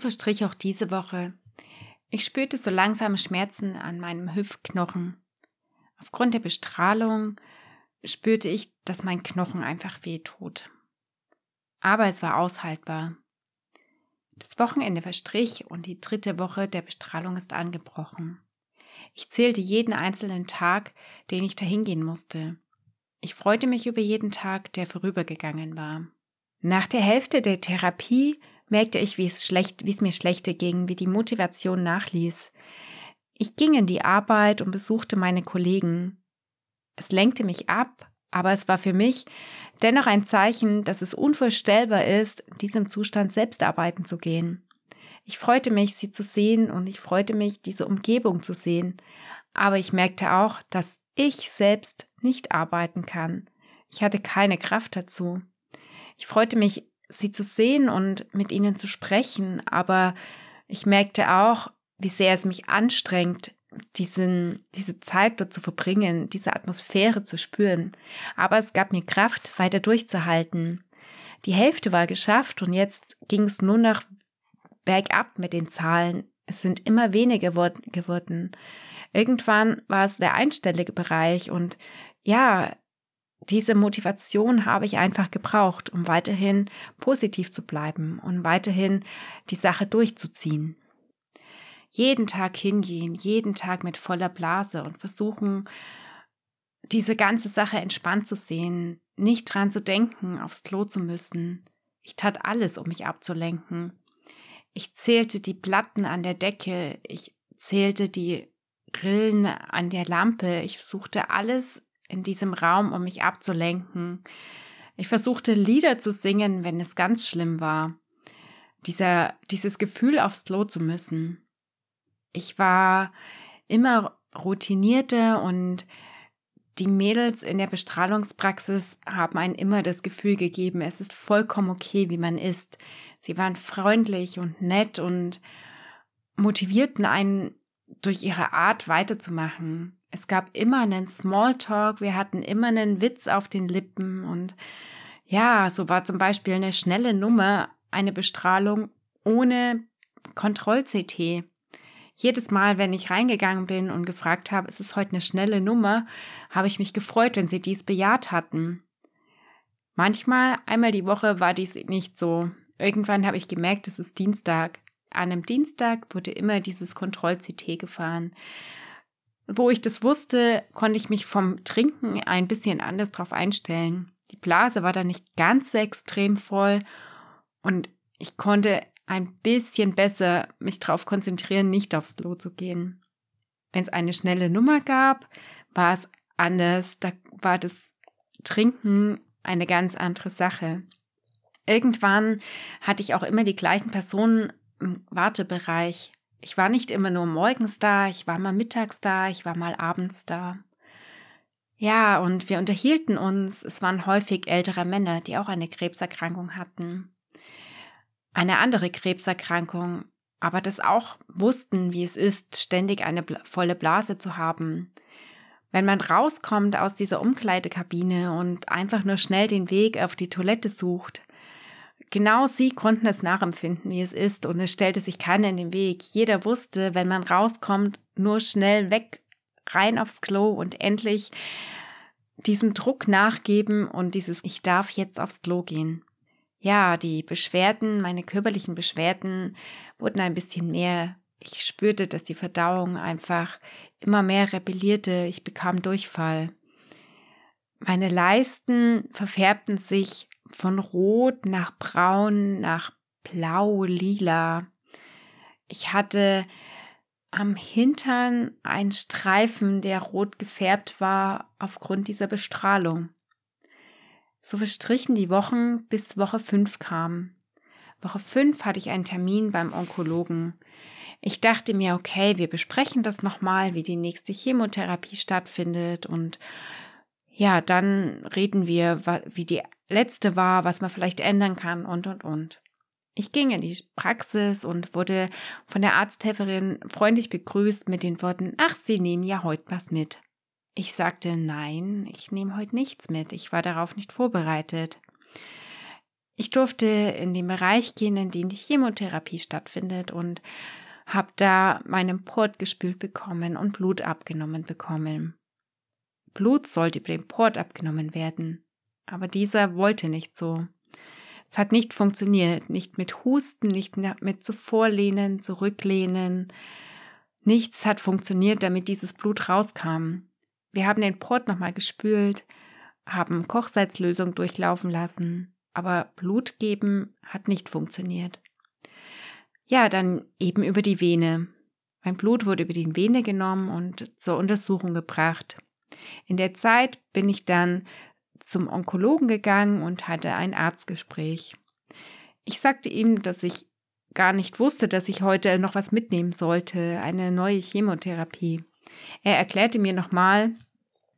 verstrich auch diese Woche. Ich spürte so langsame Schmerzen an meinem Hüftknochen. Aufgrund der Bestrahlung spürte ich, dass mein Knochen einfach weh tut. Aber es war aushaltbar. Das Wochenende verstrich und die dritte Woche der Bestrahlung ist angebrochen. Ich zählte jeden einzelnen Tag, den ich dahin gehen musste. Ich freute mich über jeden Tag, der vorübergegangen war. Nach der Hälfte der Therapie merkte ich, wie es schlecht, wie es mir schlechter ging, wie die Motivation nachließ. Ich ging in die Arbeit und besuchte meine Kollegen. Es lenkte mich ab, aber es war für mich dennoch ein Zeichen, dass es unvorstellbar ist, in diesem Zustand selbst arbeiten zu gehen. Ich freute mich, sie zu sehen und ich freute mich, diese Umgebung zu sehen. Aber ich merkte auch, dass ich selbst nicht arbeiten kann. Ich hatte keine Kraft dazu. Ich freute mich, sie zu sehen und mit ihnen zu sprechen, aber ich merkte auch, wie sehr es mich anstrengt, diesen, diese Zeit dort zu verbringen, diese Atmosphäre zu spüren. Aber es gab mir Kraft, weiter durchzuhalten. Die Hälfte war geschafft und jetzt ging es nur noch bergab mit den Zahlen. Es sind immer weniger geworden. Irgendwann war es der einstellige Bereich und ja, diese Motivation habe ich einfach gebraucht, um weiterhin positiv zu bleiben und weiterhin die Sache durchzuziehen. Jeden Tag hingehen, jeden Tag mit voller Blase und versuchen, diese ganze Sache entspannt zu sehen, nicht dran zu denken, aufs Klo zu müssen. Ich tat alles, um mich abzulenken. Ich zählte die Platten an der Decke, ich zählte die Grillen an der Lampe, ich suchte alles in diesem Raum, um mich abzulenken. Ich versuchte Lieder zu singen, wenn es ganz schlimm war. Dieser, dieses Gefühl aufs Klo zu müssen. Ich war immer routinierter und die Mädels in der Bestrahlungspraxis haben einen immer das Gefühl gegeben, es ist vollkommen okay, wie man ist. Sie waren freundlich und nett und motivierten einen durch ihre Art weiterzumachen. Es gab immer einen Smalltalk, wir hatten immer einen Witz auf den Lippen und ja, so war zum Beispiel eine schnelle Nummer eine Bestrahlung ohne Kontroll-CT. Jedes Mal, wenn ich reingegangen bin und gefragt habe, ist es heute eine schnelle Nummer, habe ich mich gefreut, wenn sie dies bejaht hatten. Manchmal, einmal die Woche, war dies nicht so. Irgendwann habe ich gemerkt, es ist Dienstag. An einem Dienstag wurde immer dieses Kontroll-CT gefahren. Wo ich das wusste, konnte ich mich vom Trinken ein bisschen anders drauf einstellen. Die Blase war da nicht ganz so extrem voll und ich konnte ein bisschen besser mich darauf konzentrieren, nicht aufs Klo zu gehen. Wenn es eine schnelle Nummer gab, war es anders. Da war das Trinken eine ganz andere Sache. Irgendwann hatte ich auch immer die gleichen Personen im Wartebereich. Ich war nicht immer nur morgens da, ich war mal mittags da, ich war mal abends da. Ja, und wir unterhielten uns. Es waren häufig ältere Männer, die auch eine Krebserkrankung hatten. Eine andere Krebserkrankung, aber das auch wussten, wie es ist, ständig eine volle Blase zu haben. Wenn man rauskommt aus dieser Umkleidekabine und einfach nur schnell den Weg auf die Toilette sucht, Genau sie konnten es nachempfinden, wie es ist, und es stellte sich keiner in den Weg. Jeder wusste, wenn man rauskommt, nur schnell weg, rein aufs Klo und endlich diesen Druck nachgeben und dieses Ich darf jetzt aufs Klo gehen. Ja, die Beschwerden, meine körperlichen Beschwerden wurden ein bisschen mehr. Ich spürte, dass die Verdauung einfach immer mehr rebellierte. Ich bekam Durchfall. Meine Leisten verfärbten sich von Rot nach Braun nach Blau, Lila. Ich hatte am Hintern einen Streifen, der rot gefärbt war aufgrund dieser Bestrahlung. So verstrichen die Wochen, bis Woche 5 kam. Woche 5 hatte ich einen Termin beim Onkologen. Ich dachte mir, okay, wir besprechen das nochmal, wie die nächste Chemotherapie stattfindet und ja, dann reden wir, wie die letzte war, was man vielleicht ändern kann und, und, und. Ich ging in die Praxis und wurde von der Arzthelferin freundlich begrüßt mit den Worten, ach, Sie nehmen ja heute was mit. Ich sagte, nein, ich nehme heute nichts mit, ich war darauf nicht vorbereitet. Ich durfte in den Bereich gehen, in dem die Chemotherapie stattfindet und habe da meinen Port gespült bekommen und Blut abgenommen bekommen. Blut sollte über den Port abgenommen werden, aber dieser wollte nicht so. Es hat nicht funktioniert, nicht mit Husten, nicht mit Zuvorlehnen, Zurücklehnen. Nichts hat funktioniert, damit dieses Blut rauskam. Wir haben den Port nochmal gespült, haben Kochsalzlösung durchlaufen lassen, aber Blut geben hat nicht funktioniert. Ja, dann eben über die Vene. Mein Blut wurde über die Vene genommen und zur Untersuchung gebracht. In der Zeit bin ich dann zum Onkologen gegangen und hatte ein Arztgespräch. Ich sagte ihm, dass ich gar nicht wusste, dass ich heute noch was mitnehmen sollte, eine neue Chemotherapie. Er erklärte mir nochmal,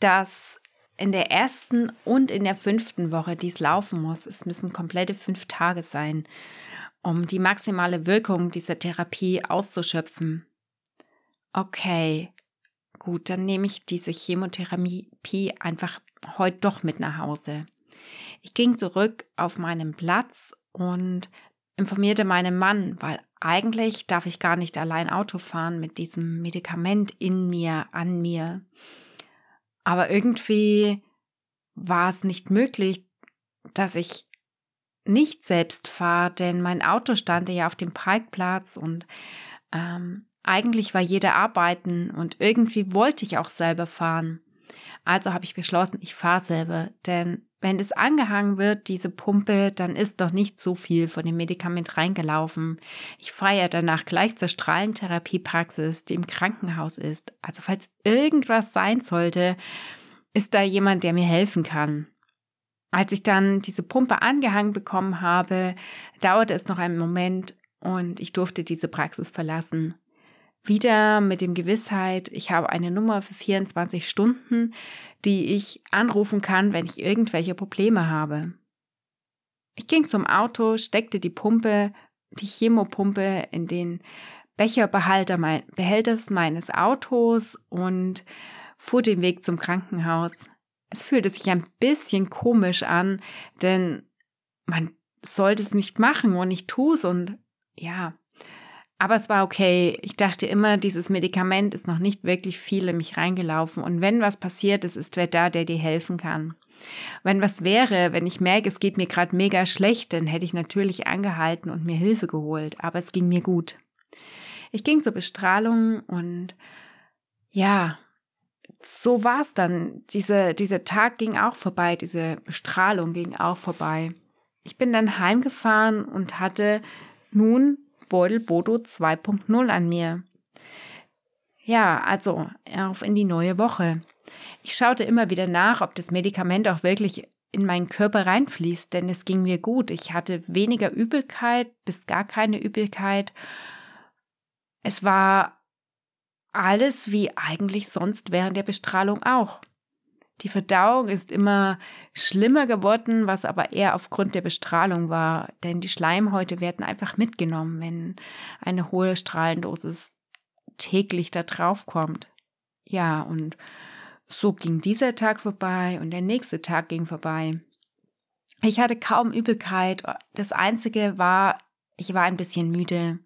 dass in der ersten und in der fünften Woche dies laufen muss. Es müssen komplette fünf Tage sein, um die maximale Wirkung dieser Therapie auszuschöpfen. Okay, gut, dann nehme ich diese Chemotherapie einfach heute doch mit nach Hause. Ich ging zurück auf meinen Platz und informierte meinen Mann, weil eigentlich darf ich gar nicht allein Auto fahren mit diesem Medikament in mir, an mir. Aber irgendwie war es nicht möglich, dass ich nicht selbst fahre, denn mein Auto stand ja auf dem Parkplatz und ähm, eigentlich war jeder arbeiten und irgendwie wollte ich auch selber fahren. Also habe ich beschlossen, ich fahre selber, denn wenn es angehangen wird, diese Pumpe, dann ist doch nicht so viel von dem Medikament reingelaufen. Ich fahre ja danach gleich zur Strahlentherapiepraxis, die im Krankenhaus ist. Also falls irgendwas sein sollte, ist da jemand, der mir helfen kann. Als ich dann diese Pumpe angehangen bekommen habe, dauerte es noch einen Moment und ich durfte diese Praxis verlassen. Wieder mit dem Gewissheit, ich habe eine Nummer für 24 Stunden, die ich anrufen kann, wenn ich irgendwelche Probleme habe. Ich ging zum Auto, steckte die Pumpe, die Chemopumpe in den Becherbehälter mein, Behälters meines Autos und fuhr den Weg zum Krankenhaus. Es fühlte sich ein bisschen komisch an, denn man sollte es nicht machen und ich tue es und ja, aber es war okay. Ich dachte immer, dieses Medikament ist noch nicht wirklich viel in mich reingelaufen. Und wenn was passiert ist, ist wer da, der dir helfen kann. Wenn was wäre, wenn ich merke, es geht mir gerade mega schlecht, dann hätte ich natürlich angehalten und mir Hilfe geholt. Aber es ging mir gut. Ich ging zur Bestrahlung und ja, so war es dann. Diese, dieser Tag ging auch vorbei, diese Bestrahlung ging auch vorbei. Ich bin dann heimgefahren und hatte nun Beutel Bodo 2.0 an mir. Ja, also auf in die neue Woche. Ich schaute immer wieder nach, ob das Medikament auch wirklich in meinen Körper reinfließt, denn es ging mir gut. Ich hatte weniger Übelkeit bis gar keine Übelkeit. Es war alles wie eigentlich sonst während der Bestrahlung auch. Die Verdauung ist immer schlimmer geworden, was aber eher aufgrund der Bestrahlung war, denn die Schleimhäute werden einfach mitgenommen, wenn eine hohe Strahlendosis täglich da drauf kommt. Ja, und so ging dieser Tag vorbei und der nächste Tag ging vorbei. Ich hatte kaum Übelkeit. Das einzige war, ich war ein bisschen müde.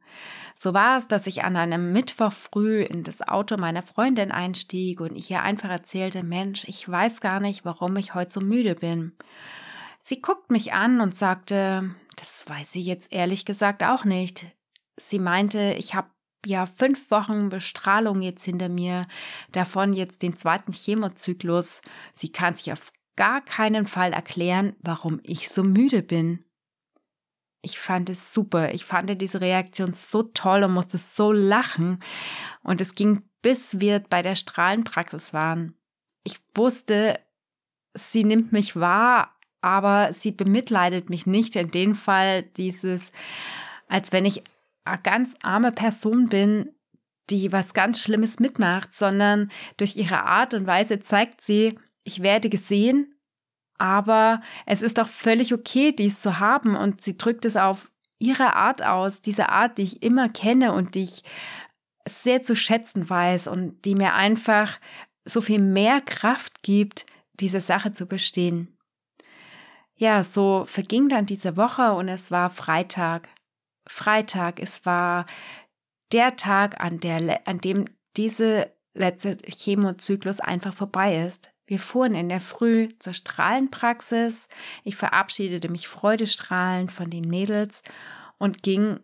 So war es, dass ich an einem Mittwoch früh in das Auto meiner Freundin einstieg und ich ihr einfach erzählte, Mensch, ich weiß gar nicht, warum ich heute so müde bin. Sie guckt mich an und sagte, das weiß sie jetzt ehrlich gesagt auch nicht. Sie meinte, ich habe ja fünf Wochen Bestrahlung jetzt hinter mir, davon jetzt den zweiten Chemozyklus. Sie kann sich auf gar keinen Fall erklären, warum ich so müde bin. Ich fand es super. Ich fand diese Reaktion so toll und musste so lachen. Und es ging bis wir bei der Strahlenpraxis waren. Ich wusste, sie nimmt mich wahr, aber sie bemitleidet mich nicht. In dem Fall dieses, als wenn ich eine ganz arme Person bin, die was ganz Schlimmes mitmacht, sondern durch ihre Art und Weise zeigt sie, ich werde gesehen aber es ist auch völlig okay, dies zu haben und sie drückt es auf ihre Art aus, diese Art, die ich immer kenne und die ich sehr zu schätzen weiß und die mir einfach so viel mehr Kraft gibt, diese Sache zu bestehen. Ja, so verging dann diese Woche und es war Freitag. Freitag, es war der Tag, an, der, an dem diese letzte Chemozyklus einfach vorbei ist. Wir fuhren in der Früh zur Strahlenpraxis. Ich verabschiedete mich freudestrahlend von den Mädels und ging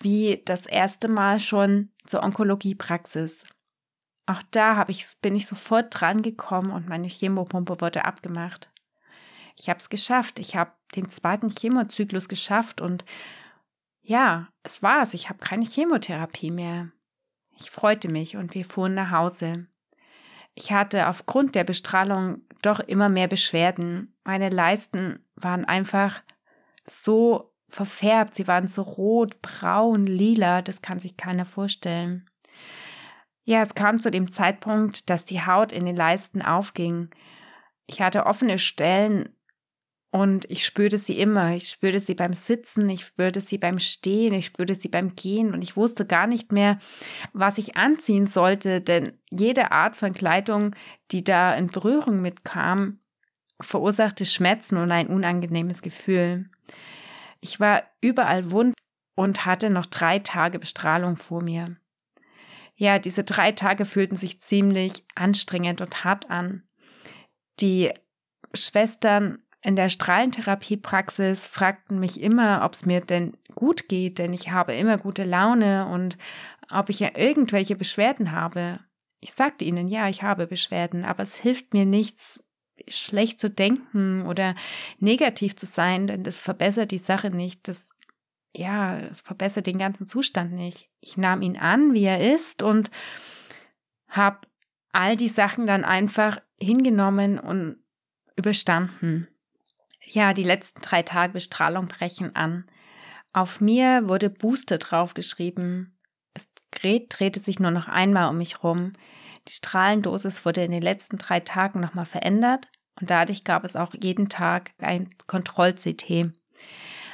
wie das erste Mal schon zur Onkologiepraxis. Auch da ich, bin ich sofort dran gekommen und meine Chemopumpe wurde abgemacht. Ich habe es geschafft. Ich habe den zweiten Chemozyklus geschafft und ja, es war's. Ich habe keine Chemotherapie mehr. Ich freute mich und wir fuhren nach Hause. Ich hatte aufgrund der Bestrahlung doch immer mehr Beschwerden. Meine Leisten waren einfach so verfärbt, sie waren so rot, braun, lila, das kann sich keiner vorstellen. Ja, es kam zu dem Zeitpunkt, dass die Haut in den Leisten aufging. Ich hatte offene Stellen und ich spürte sie immer. Ich spürte sie beim Sitzen, ich spürte sie beim Stehen, ich spürte sie beim Gehen und ich wusste gar nicht mehr, was ich anziehen sollte, denn jede Art von Kleidung, die da in Berührung mitkam, verursachte Schmerzen und ein unangenehmes Gefühl. Ich war überall wund und hatte noch drei Tage Bestrahlung vor mir. Ja, diese drei Tage fühlten sich ziemlich anstrengend und hart an. Die Schwestern in der Strahlentherapiepraxis fragten mich immer, ob es mir denn gut geht, denn ich habe immer gute Laune und ob ich ja irgendwelche Beschwerden habe. Ich sagte ihnen, ja, ich habe Beschwerden, aber es hilft mir nichts, schlecht zu denken oder negativ zu sein, denn das verbessert die Sache nicht. Das, ja, das verbessert den ganzen Zustand nicht. Ich nahm ihn an, wie er ist und habe all die Sachen dann einfach hingenommen und überstanden. Ja, die letzten drei Tage Bestrahlung brechen an. Auf mir wurde Booster draufgeschrieben. Gerät drehte sich nur noch einmal um mich rum. Die Strahlendosis wurde in den letzten drei Tagen nochmal verändert und dadurch gab es auch jeden Tag ein Kontroll-CT.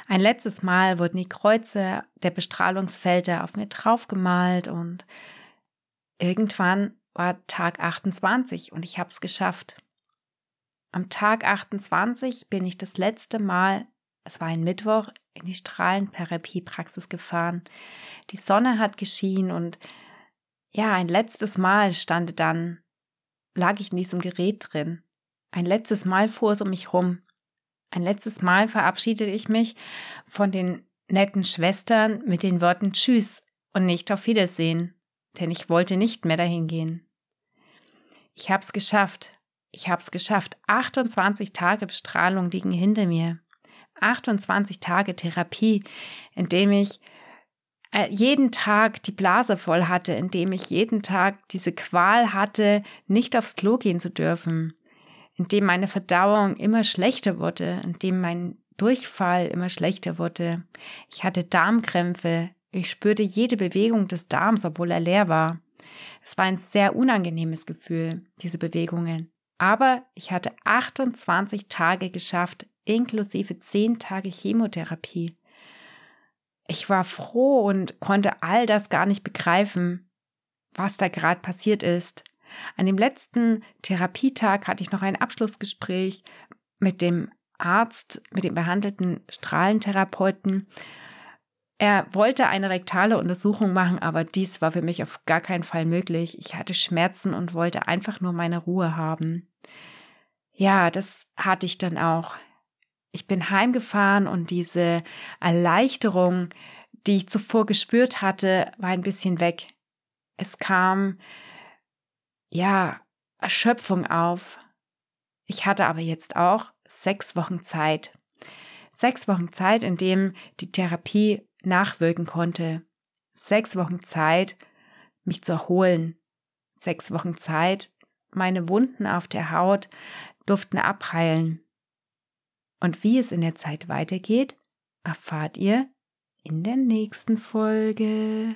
Ein letztes Mal wurden die Kreuze der Bestrahlungsfelder auf mir draufgemalt und irgendwann war Tag 28 und ich habe es geschafft. Am Tag 28 bin ich das letzte Mal, es war ein Mittwoch, in die Strahlentherapiepraxis gefahren. Die Sonne hat geschienen und ja, ein letztes Mal stand dann, lag ich in diesem Gerät drin. Ein letztes Mal fuhr es um mich rum. Ein letztes Mal verabschiedete ich mich von den netten Schwestern mit den Worten Tschüss und nicht auf Wiedersehen, denn ich wollte nicht mehr dahin gehen. Ich hab's geschafft. Ich habe es geschafft. 28 Tage Bestrahlung liegen hinter mir. 28 Tage Therapie, in dem ich äh, jeden Tag die Blase voll hatte, in dem ich jeden Tag diese Qual hatte, nicht aufs Klo gehen zu dürfen, in dem meine Verdauung immer schlechter wurde, in dem mein Durchfall immer schlechter wurde. Ich hatte Darmkrämpfe. Ich spürte jede Bewegung des Darms, obwohl er leer war. Es war ein sehr unangenehmes Gefühl, diese Bewegungen. Aber ich hatte 28 Tage geschafft, inklusive 10 Tage Chemotherapie. Ich war froh und konnte all das gar nicht begreifen, was da gerade passiert ist. An dem letzten Therapietag hatte ich noch ein Abschlussgespräch mit dem Arzt, mit dem behandelten Strahlentherapeuten er wollte eine rektale Untersuchung machen, aber dies war für mich auf gar keinen Fall möglich. Ich hatte Schmerzen und wollte einfach nur meine Ruhe haben. Ja, das hatte ich dann auch. Ich bin heimgefahren und diese Erleichterung, die ich zuvor gespürt hatte, war ein bisschen weg. Es kam, ja, Erschöpfung auf. Ich hatte aber jetzt auch sechs Wochen Zeit. Sechs Wochen Zeit, in dem die Therapie nachwirken konnte. Sechs Wochen Zeit, mich zu erholen. Sechs Wochen Zeit, meine Wunden auf der Haut durften abheilen. Und wie es in der Zeit weitergeht, erfahrt ihr in der nächsten Folge.